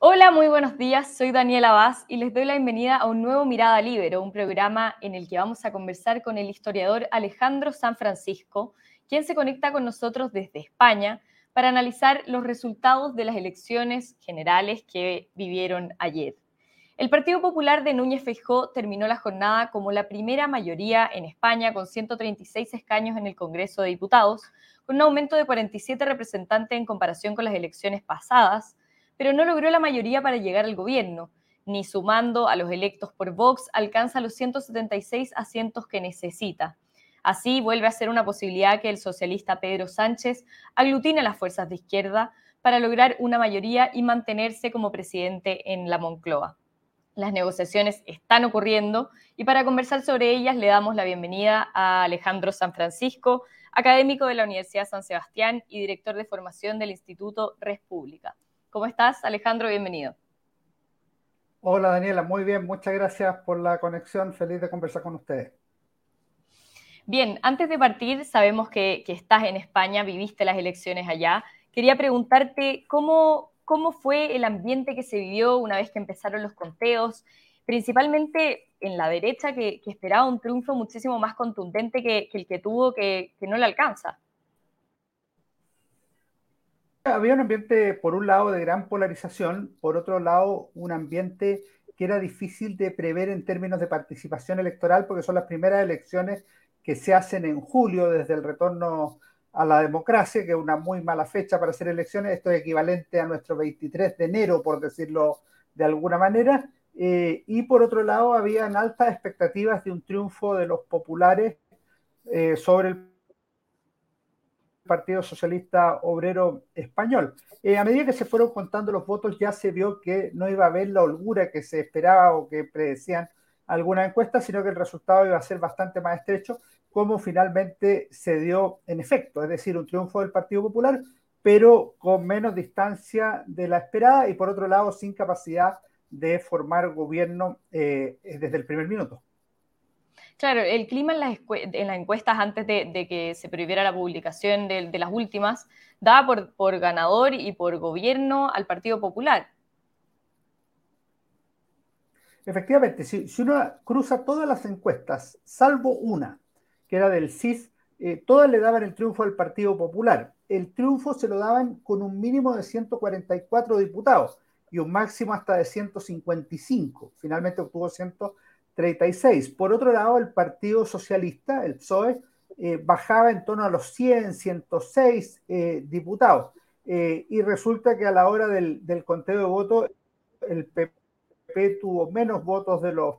Hola, muy buenos días. Soy Daniela Vaz y les doy la bienvenida a un nuevo Mirada Libero, un programa en el que vamos a conversar con el historiador Alejandro San Francisco, quien se conecta con nosotros desde España para analizar los resultados de las elecciones generales que vivieron ayer. El Partido Popular de Núñez Feijó terminó la jornada como la primera mayoría en España con 136 escaños en el Congreso de Diputados, con un aumento de 47 representantes en comparación con las elecciones pasadas, pero no logró la mayoría para llegar al gobierno, ni sumando a los electos por Vox alcanza los 176 asientos que necesita. Así vuelve a ser una posibilidad que el socialista Pedro Sánchez aglutine las fuerzas de izquierda para lograr una mayoría y mantenerse como presidente en la Moncloa. Las negociaciones están ocurriendo y para conversar sobre ellas le damos la bienvenida a Alejandro San Francisco, académico de la Universidad San Sebastián y director de formación del Instituto Res Pública. ¿Cómo estás, Alejandro? Bienvenido. Hola, Daniela. Muy bien. Muchas gracias por la conexión. Feliz de conversar con ustedes. Bien, antes de partir, sabemos que, estás en España, viviste las elecciones allá. Quería preguntarte cómo, cómo fue el ambiente que se vivió una vez que empezaron los conteos, principalmente en la derecha, que, esperaba un triunfo muchísimo más contundente que, el que tuvo, que no le alcanza. Había un ambiente, por un lado, de gran polarización, por otro lado, un ambiente que era difícil de prever en términos de participación electoral, porque son las primeras elecciones que se hacen en julio desde el retorno a la democracia, que es una muy mala fecha para hacer elecciones. Esto es equivalente a nuestro 23 de enero, por decirlo de alguna manera. Eh, y por otro lado, habían altas expectativas de un triunfo de los populares eh, sobre el Partido Socialista Obrero Español. Eh, a medida que se fueron contando los votos, ya se vio que no iba a haber la holgura que se esperaba o que predecían algunas encuestas, sino que el resultado iba a ser bastante más estrecho, como finalmente se dio en efecto, es decir, un triunfo del Partido Popular, pero con menos distancia de la esperada y por otro lado sin capacidad de formar gobierno eh, desde el primer minuto. Claro, el clima en las, en las encuestas antes de, que se prohibiera la publicación de, las últimas daba por, ganador y por gobierno al Partido Popular. Efectivamente, si, uno cruza todas las encuestas, salvo una, que era del CIS, eh, todas le daban el triunfo al Partido Popular. El triunfo se lo daban con un mínimo de 144 diputados y un máximo hasta de 155. Finalmente obtuvo 100 36. Por otro lado, el Partido Socialista, el PSOE, eh, bajaba en torno a los 100, 106 eh, diputados. Eh, y resulta que a la hora del, conteo de votos, el PP tuvo menos votos de los,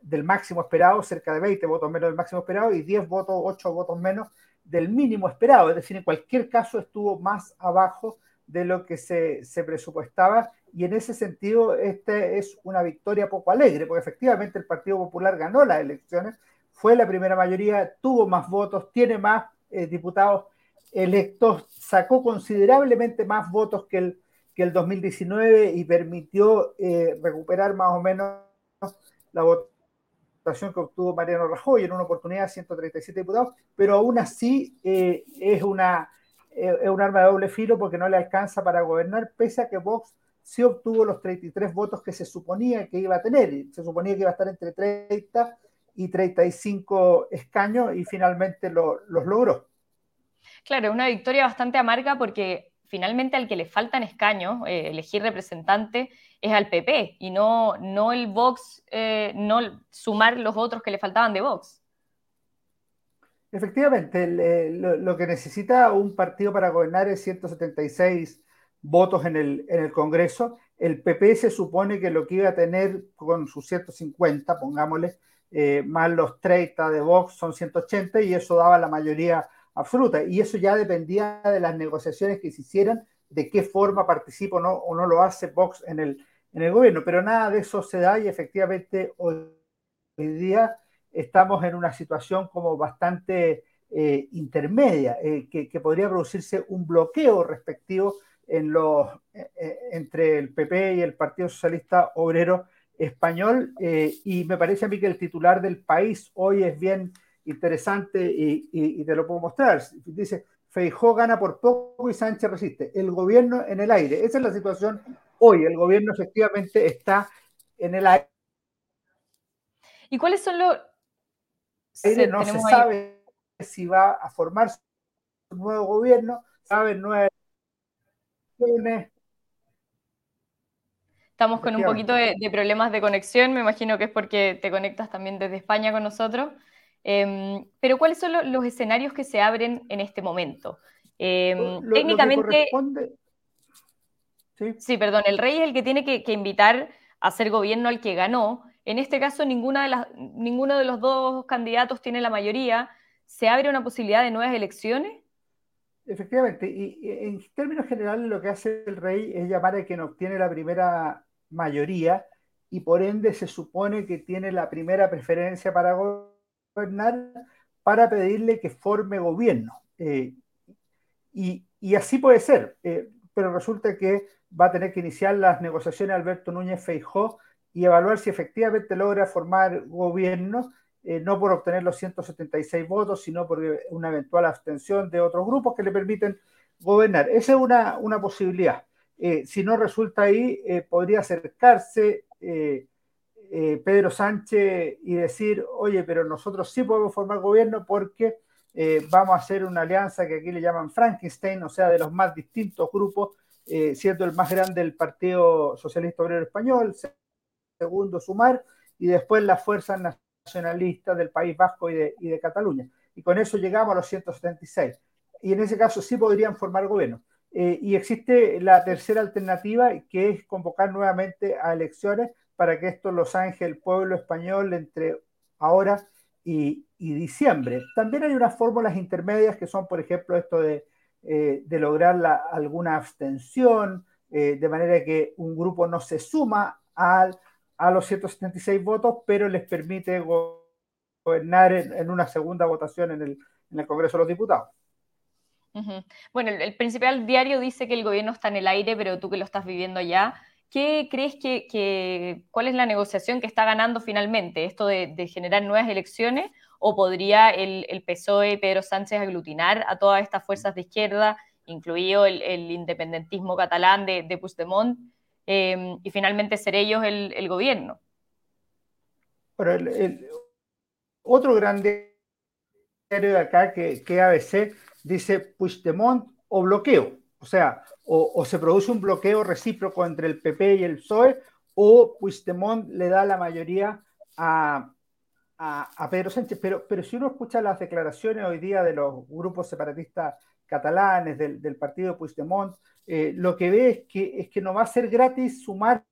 del máximo esperado, cerca de 20 votos menos del máximo esperado, y 10 votos, 8 votos menos del mínimo esperado. Es decir, en cualquier caso estuvo más abajo de lo que se, se presupuestaba y en ese sentido esta es una victoria poco alegre, porque efectivamente el Partido Popular ganó las elecciones, fue la primera mayoría, tuvo más votos, tiene más eh, diputados electos, sacó considerablemente más votos que el, que el 2019 y permitió eh, recuperar más o menos la votación que obtuvo Mariano Rajoy en una oportunidad, 137 diputados, pero aún así eh, es, una, es un arma de doble filo porque no le alcanza para gobernar, pese a que Vox sí obtuvo los 33 votos que se suponía que iba a tener. Se suponía que iba a estar entre 30 y 35 escaños y finalmente los logró. Claro, una victoria bastante amarga porque finalmente al que le faltan escaños, eh, elegir representante, es al PP y no, no el Vox, eh, no sumar los otros que le faltaban de Vox. Efectivamente, lo, que necesita un partido para gobernar es 176 votos en el, en el Congreso. El PP se supone que lo que iba a tener con sus 150, pongámosle, eh, más los 30 de Vox son 180 y eso daba la mayoría absoluta. Y eso ya dependía de las negociaciones que se hicieran, de qué forma participa o no, o no lo hace Vox en el, en el gobierno. Pero nada de eso se da y efectivamente hoy, día estamos en una situación como bastante eh, intermedia, eh, que, podría producirse un bloqueo respectivo en los, eh, entre el PP y el Partido Socialista Obrero Español. Y me parece a mí que el titular del país hoy es bien interesante y, te lo puedo mostrar. Dice, Feijó gana por poco y Sánchez resiste. El gobierno en el aire. Esa es la situación hoy el gobierno efectivamente está en el aire. ¿Y cuáles son los... no se sabe si va a formarse un nuevo gobierno, saben nuevas Estamos con un poquito de, problemas de conexión, me imagino que es porque te conectas también desde España con nosotros. Em, pero ¿cuáles son los escenarios que se abren en este momento? Em, técnicamente... ¿Sí? perdón, el rey es el que tiene que, invitar a ser gobierno al que ganó. En este caso, ninguna de las, ninguno de los dos candidatos tiene la mayoría. ¿Se abre una posibilidad de nuevas elecciones? Efectivamente, y, en términos generales lo que hace el rey es llamar a quien obtiene la primera mayoría y por ende se supone que tiene la primera preferencia para gobernar para pedirle que forme gobierno. Eh, y, así puede ser, eh, pero resulta que va a tener que iniciar las negociaciones Alberto Núñez Feijó y evaluar si efectivamente logra formar gobierno eh, no por obtener los 176 votos, sino por una eventual abstención de otros grupos que le permiten gobernar. Esa es una, una posibilidad. Eh, si no resulta ahí, eh, podría acercarse Pedro Sánchez y decir, oye, pero nosotros sí podemos formar gobierno porque vamos a hacer una alianza que aquí le llaman Frankenstein, o sea, de los más distintos grupos, siendo el más grande el Partido Socialista Obrero Español, segundo Sumar, y después las fuerzas nacionalistas del País Vasco y de, Cataluña. Y con eso llegamos a los 176. Y en ese caso sí podrían formar gobierno. Eh, y existe la tercera alternativa, que es convocar nuevamente a elecciones para que esto lo zanje el pueblo español entre ahora y, diciembre. También hay unas fórmulas intermedias que son, por ejemplo, esto de, eh, lograr alguna abstención, eh, de manera que un grupo no se suma al a los 176 votos, pero les permite gobernar en, una segunda votación en el, Congreso de los Diputados. Bueno, el, principal diario dice que el gobierno está en el aire, pero tú que lo estás viviendo ya, ¿qué crees que, cuál es la negociación que está ganando finalmente? ¿Esto de, generar nuevas elecciones? ¿O podría el, el, PSOE, Pedro Sánchez, aglutinar a todas estas fuerzas de izquierda, incluido el, independentismo catalán de, de Puigdemont, Em, y finalmente ser ellos el, gobierno. Pero el, otro grande de acá que, que ABC dice Puigdemont o bloqueo, o sea, o, se produce un bloqueo recíproco entre el PP y el PSOE, o Puigdemont le da la mayoría a, a, Pedro Sánchez. Pero, pero si uno escucha las declaraciones hoy día de los grupos separatistas catalanes, del, partido Puigdemont, eh, lo que ve es que, es que no va a ser gratis sumarse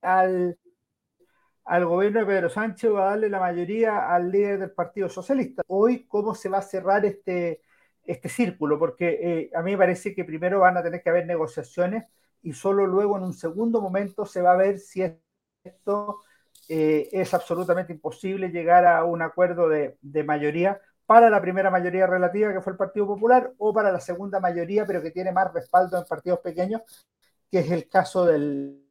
al, al gobierno de Pedro Sánchez o a darle la mayoría al líder del Partido Socialista. Hoy, ¿cómo se va a cerrar este, este círculo? Porque eh, a mí me parece que primero van a tener que haber negociaciones y solo luego en un segundo momento se va a ver si esto eh, es absolutamente imposible llegar a un acuerdo de mayoría para la primera mayoría relativa, que fue el Partido Popular, o para la segunda mayoría, pero que tiene más respaldo en partidos pequeños, que es el caso del,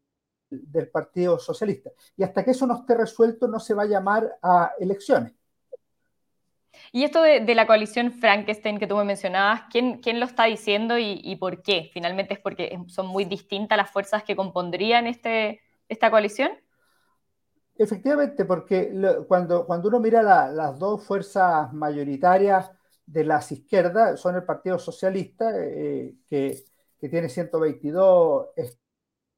Partido Socialista. Y hasta que eso no esté resuelto, no se va a llamar a elecciones. Y esto de, la coalición Frankenstein que tú me mencionabas, ¿quién, quién lo está diciendo y, por qué? ¿Finalmente es porque son muy distintas las fuerzas que compondrían este, esta coalición? Efectivamente, porque cuando, cuando uno mira las dos fuerzas mayoritarias de las izquierdas, son el Partido Socialista, eh, que, tiene 122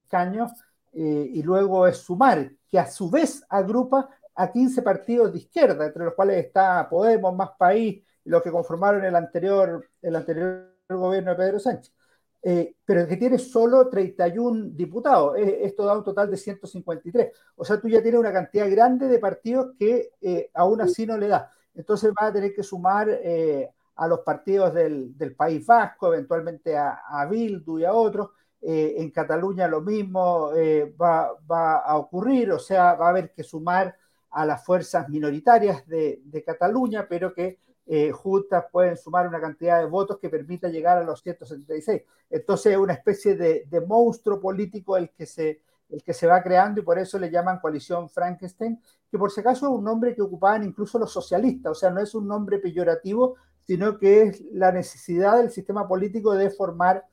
escaños, eh, y luego es Sumar, que a su vez agrupa a 15 partidos de izquierda, entre los cuales está Podemos, Más País, los que conformaron el anterior, el anterior gobierno de Pedro Sánchez. Eh, pero que tiene solo 31 diputados. esto da un total de 153. O sea, tú ya tienes una cantidad grande de partidos que eh, aún así no le da. Entonces va a tener que sumar eh, a los partidos del, País Vasco, eventualmente a, a Bildu y a otros. en Cataluña lo mismo va, a ocurrir, o sea, va a haber que sumar a las fuerzas minoritarias de, de Cataluña, pero que eh, juntas pueden sumar una cantidad de votos que permita llegar a los 176. Entonces es una especie de, monstruo político el que, se, el que se va creando y por eso le llaman coalición Frankenstein, que por si acaso es un nombre que ocupaban incluso los socialistas, o sea, no es un nombre peyorativo, sino que es la necesidad del sistema político de formar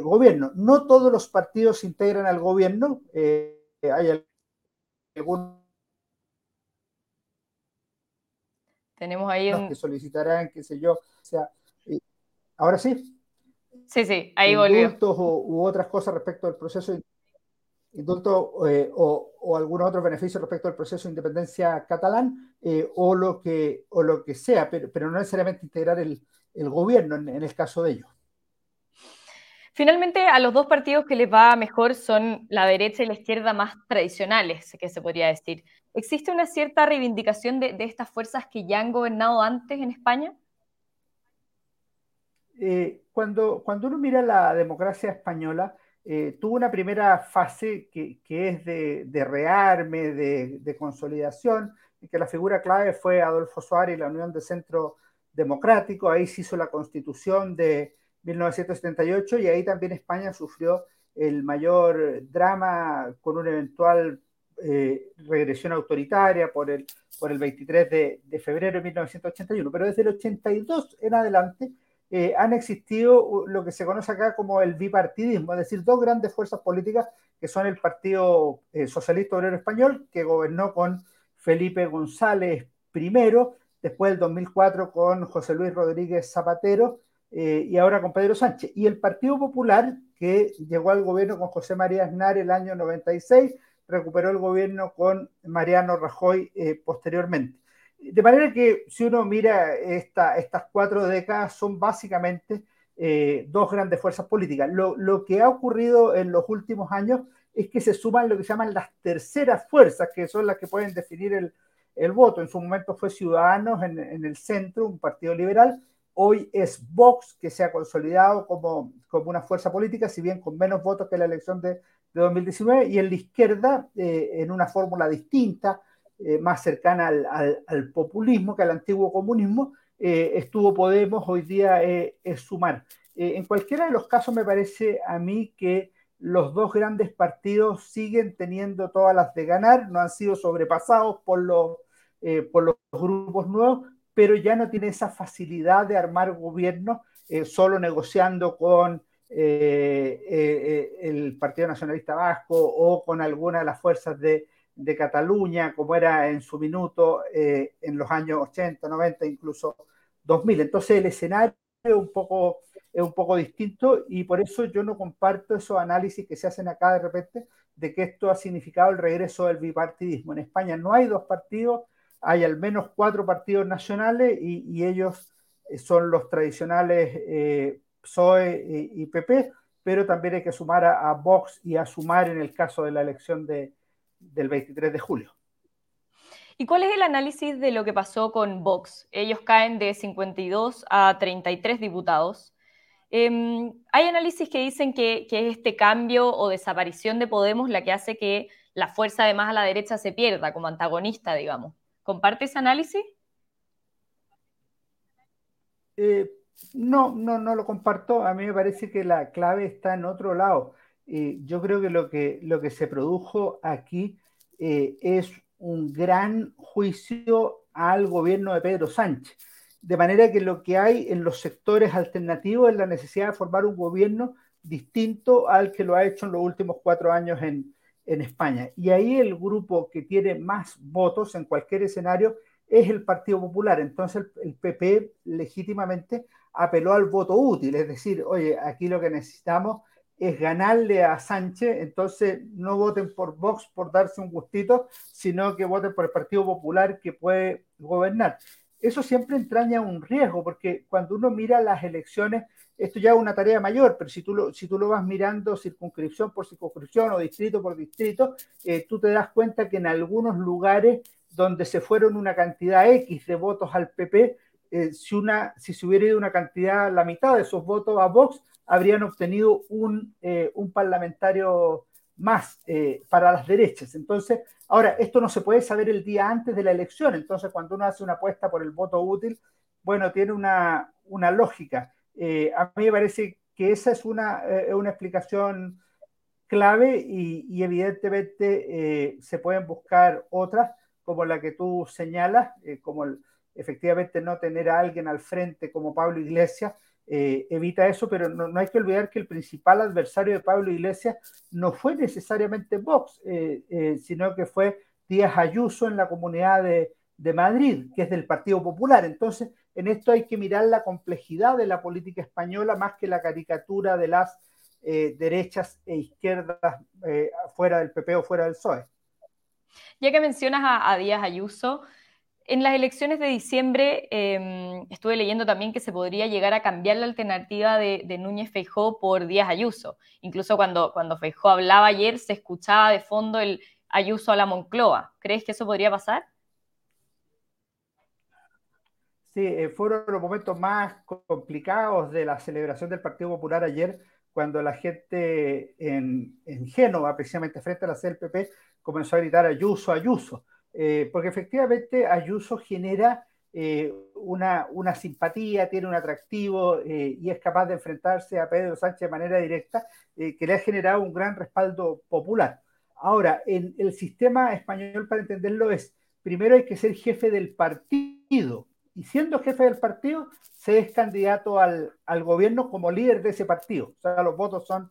gobierno. No todos los partidos integran al gobierno, hay algunos Tenemos ahí un... que solicitarán, qué sé yo, o sea, ahora sí. Sí, sí, ahí volvió. u otras cosas respecto al proceso indulto eh, o, o algunos otros beneficios respecto al proceso de independencia catalán eh, o, lo que, o lo que sea, pero, pero no necesariamente integrar el, el gobierno en, en, el caso de ellos. Finalmente, a los dos partidos que les va mejor son la derecha y la izquierda más tradicionales, que se podría decir. ¿Existe una cierta reivindicación de, estas fuerzas que ya han gobernado antes en España? Eh, cuando, uno mira la democracia española, eh, tuvo una primera fase que, es de, rearme, de, de, consolidación, que la figura clave fue Adolfo Suárez y la Unión de Centro Democrático. Ahí se hizo la constitución de 1978 y ahí también España sufrió el mayor drama con una eventual eh, regresión autoritaria por el, por el 23 de, febrero de 1981. Pero desde el 82 en adelante, eh, han existido lo que se conoce acá como el bipartidismo, es decir, dos grandes fuerzas políticas que son el Partido eh, Socialista Obrero Español, que gobernó con Felipe González primero, después del 2004 con José Luis Rodríguez Zapatero eh, y ahora con Pedro Sánchez. Y el Partido Popular, que llegó al gobierno con José María Aznar el año 96, recuperó el gobierno con Mariano Rajoy eh, posteriormente. De manera que si uno mira esta, estas cuatro décadas, son básicamente eh, dos grandes fuerzas políticas. Lo, lo, que ha ocurrido en los últimos años es que se suman lo que se llaman las terceras fuerzas, que son las que pueden definir el, el voto. En su momento fue Ciudadanos en, en, el centro, un partido liberal. Hoy es Vox, que se ha consolidado como, como una fuerza política, si bien con menos votos que la elección de, de 2019, y en la izquierda, eh, en una fórmula distinta, eh, más cercana al, al, populismo que al antiguo comunismo, eh, estuvo Podemos, hoy día es Sumar. En cualquiera de los casos me parece a mí que los dos grandes partidos siguen teniendo todas las de ganar, no han sido sobrepasados por los, por los grupos nuevos, pero ya no tiene esa facilidad de armar gobierno solo negociando con el Partido Nacionalista Vasco o con alguna de las fuerzas de, Cataluña, como era en su minuto eh, en los años 80, 90, incluso 2000. Entonces el escenario es un, poco, es un poco distinto y por eso yo no comparto esos análisis que se hacen acá de repente de que esto ha significado el regreso del bipartidismo. En España no hay dos partidos, hay al menos cuatro partidos nacionales y, ellos eh, son los tradicionales eh, PSOE y PP, pero también hay que sumar a, Vox y a sumar en el caso de la elección de, del 23 de julio. ¿Y cuál es el análisis de lo que pasó con Vox? Ellos caen de 52 a 33 diputados. Eh, hay análisis que dicen que, que, es este cambio o desaparición de Podemos la que hace que la fuerza de más a la derecha se pierda como antagonista, digamos. ¿Comparte ese análisis? Eh, no, no, no lo comparto. A mí me parece que la clave está en otro lado yo creo que lo, que lo que se produjo aquí eh, es un gran juicio al gobierno de Pedro Sánchez. De manera que lo que hay en los sectores alternativos es la necesidad de formar un gobierno distinto al que lo ha hecho en los últimos cuatro años en, en España. Y ahí el grupo que tiene más votos en cualquier escenario es el Partido Popular. Entonces el, PP legítimamente apeló al voto útil, es decir, oye, aquí lo que necesitamos es ganarle a Sánchez, entonces no voten por Vox por darse un gustito, sino que voten por el Partido Popular que puede gobernar. Eso siempre entraña un riesgo, porque cuando uno mira las elecciones, esto ya es una tarea mayor, pero si tú lo, si tú lo vas mirando circunscripción por circunscripción o distrito por distrito, eh, tú te das cuenta que en algunos lugares donde se fueron una cantidad X de votos al PP, eh, si, una, si se hubiera ido una cantidad, la mitad de esos votos a Vox, habrían obtenido un, eh, un parlamentario más eh, para las derechas. Entonces, ahora, esto no se puede saber el día antes de la elección, entonces cuando uno hace una apuesta por el voto útil, bueno, tiene una, una lógica. Eh, a mí me parece que esa es una, eh, una explicación clave y, evidentemente se pueden buscar otras, como la que tú señalas, como efectivamente no tener a alguien al frente como Pablo Iglesias, eh, evita eso, pero no, hay que olvidar que el principal adversario de Pablo Iglesias no fue necesariamente Vox, eh, sino que fue Díaz Ayuso en la comunidad de, de Madrid, que es del Partido Popular. Entonces, en esto hay que mirar la complejidad de la política española más que la caricatura de las eh, derechas e izquierdas eh, fuera del PP o fuera del PSOE. Ya que mencionas a, Díaz Ayuso, en las elecciones de diciembre em, estuve leyendo también que se podría llegar a cambiar la alternativa de, Núñez Feijó por Díaz Ayuso. Incluso cuando, cuando Feijó hablaba ayer se escuchaba de fondo el Ayuso a la Moncloa. ¿Crees que eso podría pasar? Sí, eh, fueron los momentos más complicados de la celebración del Partido Popular ayer, cuando la gente en, Génova, precisamente frente a la CLPP, comenzó a gritar Ayuso, Ayuso, eh, porque efectivamente Ayuso genera eh, una, una, simpatía, tiene un atractivo eh, y es capaz de enfrentarse a Pedro Sánchez de manera directa, que le ha generado un gran respaldo popular. Ahora, en el sistema español, para entenderlo, es, primero hay que ser jefe del partido, y siendo jefe del partido, se es candidato al, gobierno como líder de ese partido. O sea, los votos son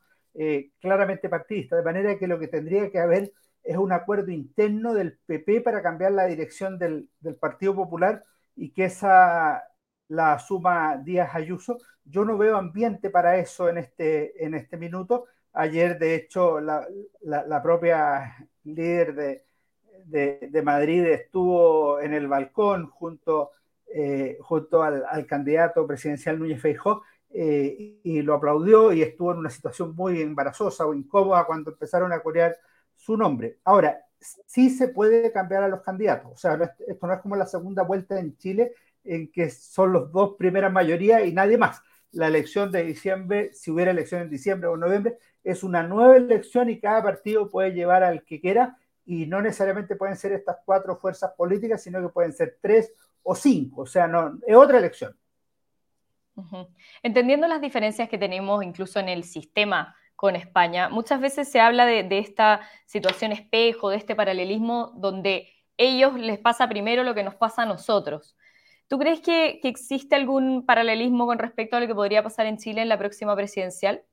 claramente partidistas, de manera que lo que tendría que haber es un acuerdo interno del PP para cambiar la dirección del, Partido Popular y que esa la suma Díaz Ayuso. Yo no veo ambiente para eso en este, en este minuto. Ayer, de hecho, la, propia líder de, de, Madrid estuvo en el balcón junto eh, junto al, candidato presidencial Núñez Feijó eh, y lo aplaudió y estuvo en una situación muy embarazosa o incómoda cuando empezaron a corear su nombre. Ahora, sí se puede cambiar a los candidatos, o sea, esto no es como la segunda vuelta en Chile en que son los dos primeras mayorías y nadie más. La elección de diciembre, si hubiera elección en diciembre o noviembre, es una nueva elección y cada partido puede llevar al que quiera y no necesariamente pueden ser estas cuatro fuerzas políticas, sino que pueden ser tres o cinco, o sea, no, es otra elección. Entendiendo las diferencias que tenemos incluso en el sistema con España, muchas veces se habla de, esta situación espejo, de este paralelismo donde ellos les pasa primero lo que nos pasa a nosotros. ¿Tú crees que, existe algún paralelismo con respecto a lo que podría pasar en Chile en la próxima presidencial?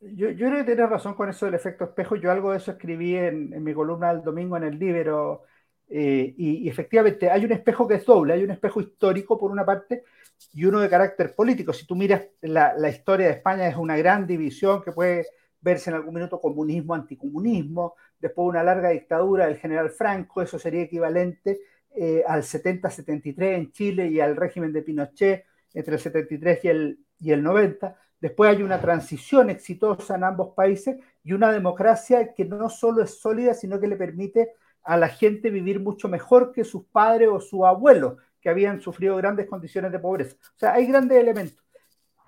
Yo, creo que tienes razón con eso del efecto espejo. Yo algo de eso escribí en, en mi columna del domingo en el Libro eh, y, efectivamente hay un espejo que es doble, hay un espejo histórico por una parte y uno de carácter político. Si tú miras la, historia de España es una gran división que puede verse en algún minuto comunismo, anticomunismo, después una larga dictadura del general Franco, eso sería equivalente eh, al 70-73 en Chile y al régimen de Pinochet entre el 73 y el, y el 90. Después hay una transición exitosa en ambos países y una democracia que no solo es sólida, sino que le permite a la gente vivir mucho mejor que sus padres o sus abuelos, que habían sufrido grandes condiciones de pobreza. O sea, hay grandes elementos.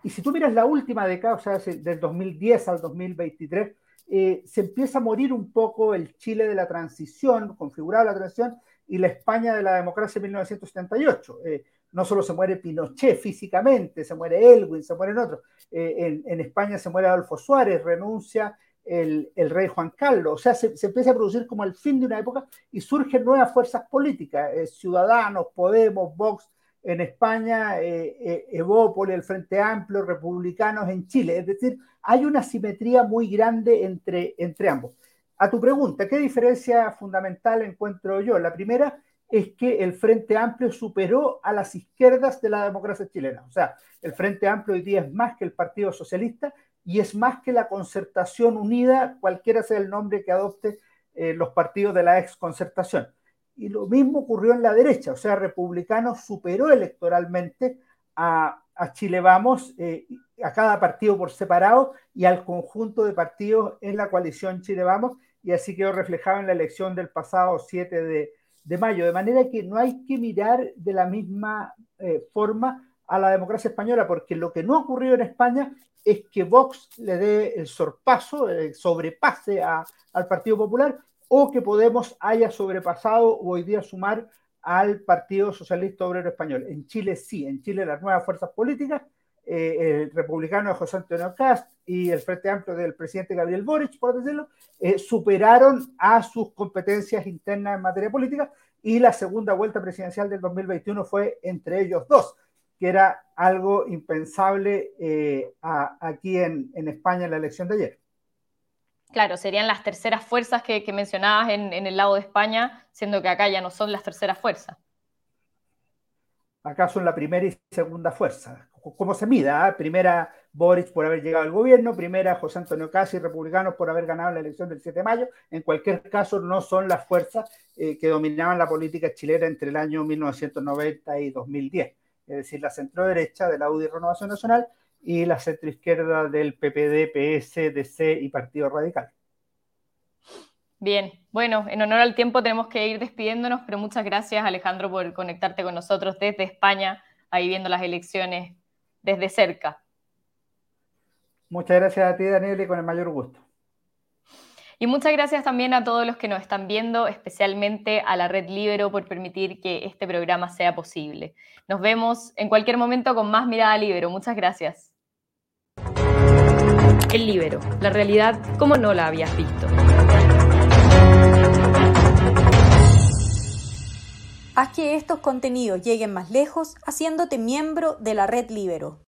Y si tú miras la última década, o sea, del 2010 al 2023, eh, se empieza a morir un poco el Chile de la transición, configurada la transición, y la España de la democracia de 1978. Eh, no solo se muere Pinochet físicamente, se muere Elwin, se mueren otros. Eh, en, en, España se muere Adolfo Suárez, renuncia el, rey Juan Carlos. O sea, se, empieza a producir como el fin de una época y surgen nuevas fuerzas políticas, eh, Ciudadanos, Podemos, Vox en España, eh, eh, el Frente Amplio, Republicanos en Chile. Es decir, hay una simetría muy grande entre, entre ambos. A tu pregunta, ¿qué diferencia fundamental encuentro yo? La primera es que el Frente Amplio superó a las izquierdas de la democracia chilena. O sea, el Frente Amplio hoy día es más que el Partido Socialista y es más que la concertación unida, cualquiera sea el nombre que adopte eh, los partidos de la ex concertación. Y lo mismo ocurrió en la derecha, o sea, Republicanos superó electoralmente a, Chile Vamos, eh, a cada partido por separado y al conjunto de partidos en la coalición Chile Vamos, y así quedó reflejado en la elección del pasado 7 de, mayo. De manera que no hay que mirar de la misma eh, forma a la democracia española, porque lo que no ha ocurrido en España es que Vox le dé el sorpaso, el sobrepase al Partido Popular, o que Podemos haya sobrepasado o hoy día sumar al Partido Socialista Obrero Español. En Chile sí, en Chile las nuevas fuerzas políticas, eh, el republicano de José Antonio Cast y el Frente Amplio del presidente Gabriel Boric, por decirlo, eh, superaron a sus competencias internas en materia política y la segunda vuelta presidencial del 2021 fue entre ellos dos. Que era algo impensable eh, aquí en, España en la elección de ayer. Claro, serían las terceras fuerzas que, mencionabas en, el lado de España, siendo que acá ya no son las terceras fuerzas. Acá son la primera y segunda fuerza. ¿Cómo se mida? Ah? Primera Boric por haber llegado al gobierno, primera José Antonio Casi, republicanos por haber ganado la elección del 7 de mayo. En cualquier caso, no son las fuerzas eh, que dominaban la política chilena entre el año 1990 y 2010 es decir, la centro-derecha de la UDI Renovación Nacional y la centro-izquierda del PPD, PS, DC y Partido Radical. Bien, bueno, en honor al tiempo tenemos que ir despidiéndonos, pero muchas gracias Alejandro por conectarte con nosotros desde España, ahí viendo las elecciones desde cerca. Muchas gracias a ti, Daniel, y con el mayor gusto. Y muchas gracias también a todos los que nos están viendo, especialmente a la Red Libero por permitir que este programa sea posible. Nos vemos en cualquier momento con más Mirada Libero. Muchas gracias. El Libero, la realidad como no la habías visto. Haz que estos contenidos lleguen más lejos haciéndote miembro de la Red Libero.